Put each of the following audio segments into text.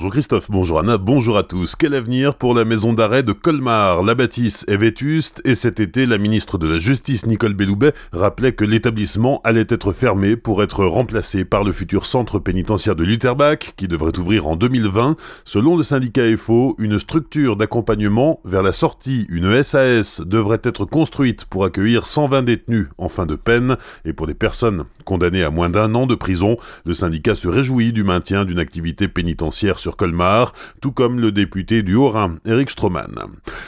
Bonjour Christophe, bonjour Anna, bonjour à tous. Quel avenir pour la maison d'arrêt de Colmar? La bâtisse est vétuste et cet été, la ministre de la Justice Nicole Belloubet rappelait que l'établissement allait être fermé pour être remplacé par le futur centre pénitentiaire de Lutterbach qui devrait ouvrir en 2020. Selon le syndicat FO, une structure d'accompagnement vers la sortie, une SAS, devrait être construite pour accueillir 120 détenus en fin de peine et pour les personnes condamnées à moins d'un an de prison, le syndicat se réjouit du maintien d'une activité pénitentiaire sur Colmar, tout comme le député du Haut-Rhin, Eric Stroman.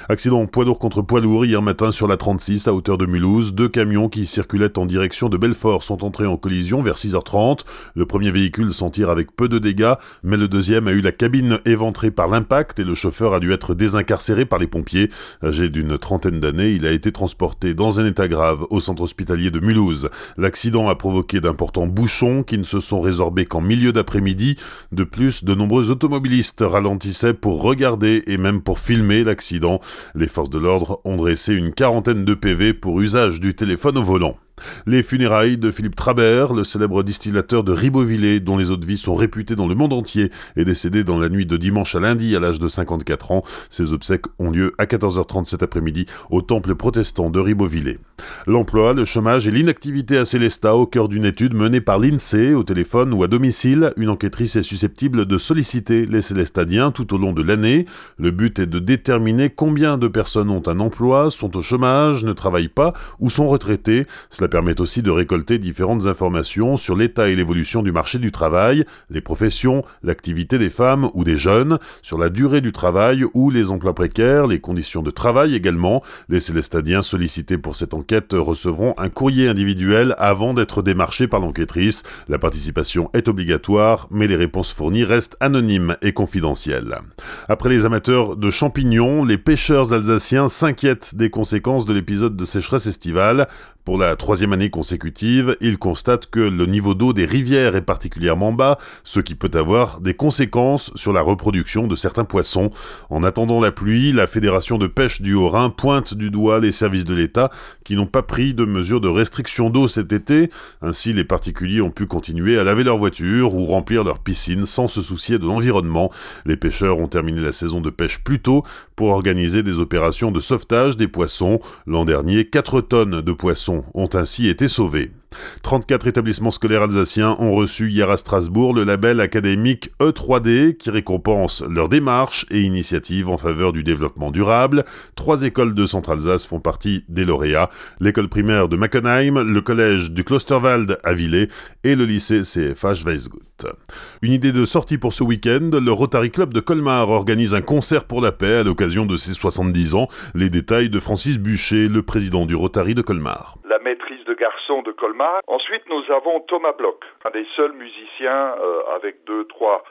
Accident poids lourd contre poids lourd hier matin sur la 36 à hauteur de Mulhouse. Deux camions qui circulaient en direction de Belfort sont entrés en collision vers 6h30. Le premier véhicule s'en tire avec peu de dégâts, mais le deuxième a eu la cabine éventrée par l'impact et le chauffeur a dû être désincarcéré par les pompiers. Âgé d'une trentaine d'années, il a été transporté dans un état grave au centre hospitalier de Mulhouse. L'accident a provoqué d'importants bouchons qui ne se sont résorbés qu'en milieu d'après-midi. De plus, de nombreux automobilistes ralentissaient pour regarder et même pour filmer l'accident. Les forces de l'ordre ont dressé une quarantaine de PV pour usage du téléphone au volant. Les funérailles de Philippe Trabert, le célèbre distillateur de Ribeauvillé, dont les eaux de vie sont réputées dans le monde entier, est décédé dans la nuit de dimanche à lundi à l'âge de 54 ans. Ses obsèques ont lieu à 14h30 cet après-midi au temple protestant de Ribeauvillé. L'emploi, le chômage et l'inactivité à Célestat au cœur d'une étude menée par l'INSEE au téléphone ou à domicile, une enquêtrice est susceptible de solliciter les Célestadiens tout au long de l'année. Le but est de déterminer combien de personnes ont un emploi, sont au chômage, ne travaillent pas ou sont retraités. Cela permet aussi de récolter différentes informations sur l'état et l'évolution du marché du travail, les professions, l'activité des femmes ou des jeunes, sur la durée du travail ou les emplois précaires, les conditions de travail également. Les Célestadiens sollicités pour cette enquête recevront un courrier individuel avant d'être démarchés par l'enquêtrice. La participation est obligatoire, mais les réponses fournies restent anonymes et confidentielles. Après les amateurs de champignons, les pêcheurs alsaciens s'inquiètent des conséquences de l'épisode de sécheresse estivale. Pour la troisième année consécutive, ils constatent que le niveau d'eau des rivières est particulièrement bas, ce qui peut avoir des conséquences sur la reproduction de certains poissons. En attendant la pluie, la Fédération de pêche du Haut-Rhin pointe du doigt les services de l'État qui n'ont pas pris de mesures de restriction d'eau cet été. Ainsi, les particuliers ont pu continuer à laver leurs voitures ou remplir leurs piscines sans se soucier de l'environnement. Les pêcheurs ont terminé la saison de pêche plus tôt pour organiser des opérations de sauvetage des poissons. L'an dernier, 4 tonnes de poissons ont ainsi été sauvés. 34 établissements scolaires alsaciens ont reçu hier à Strasbourg le label académique E3D qui récompense leur démarche et initiatives en faveur du développement durable. Trois écoles de Centre-Alsace font partie des lauréats. L'école primaire de Mackenheim, le collège du Klosterwald à Villers et le lycée CFH Weisgut. Une idée de sortie pour ce week-end, le Rotary Club de Colmar organise un concert pour la paix à l'occasion de ses 70 ans. Les détails de Francis Bucher, le président du Rotary de Colmar. La maîtrise de garçon de Colmar. Ensuite, nous avons Thomas Bloch, un des seuls musiciens euh, avec deux, trois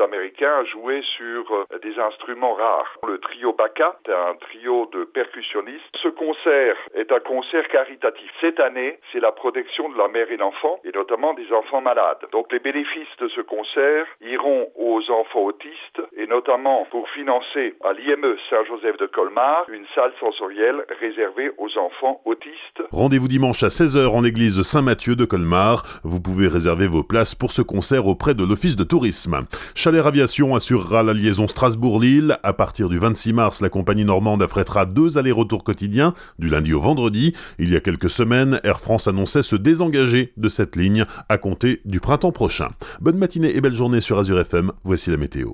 américains jouaient sur euh, des instruments rares. Le trio est un trio de percussionnistes. Ce concert est un concert caritatif. Cette année, c'est la protection de la mère et l'enfant, et notamment des enfants malades. Donc les bénéfices de ce concert iront aux enfants autistes, et notamment pour financer à l'IME Saint-Joseph de Colmar une salle sensorielle réservée aux enfants autistes. Rendez-vous dimanche à 16h en église Saint-Mathieu de Colmar. Vous pouvez réserver vos places pour ce concert auprès de l'Office de tourisme. Chalet Aviation assurera la liaison Strasbourg-Lille. À partir du 26 mars, la compagnie normande affrètera deux allers-retours quotidiens, du lundi au vendredi. Il y a quelques semaines, Air France annonçait se désengager de cette ligne à compter du printemps prochain. Bonne matinée et belle journée sur Azure FM. Voici la météo.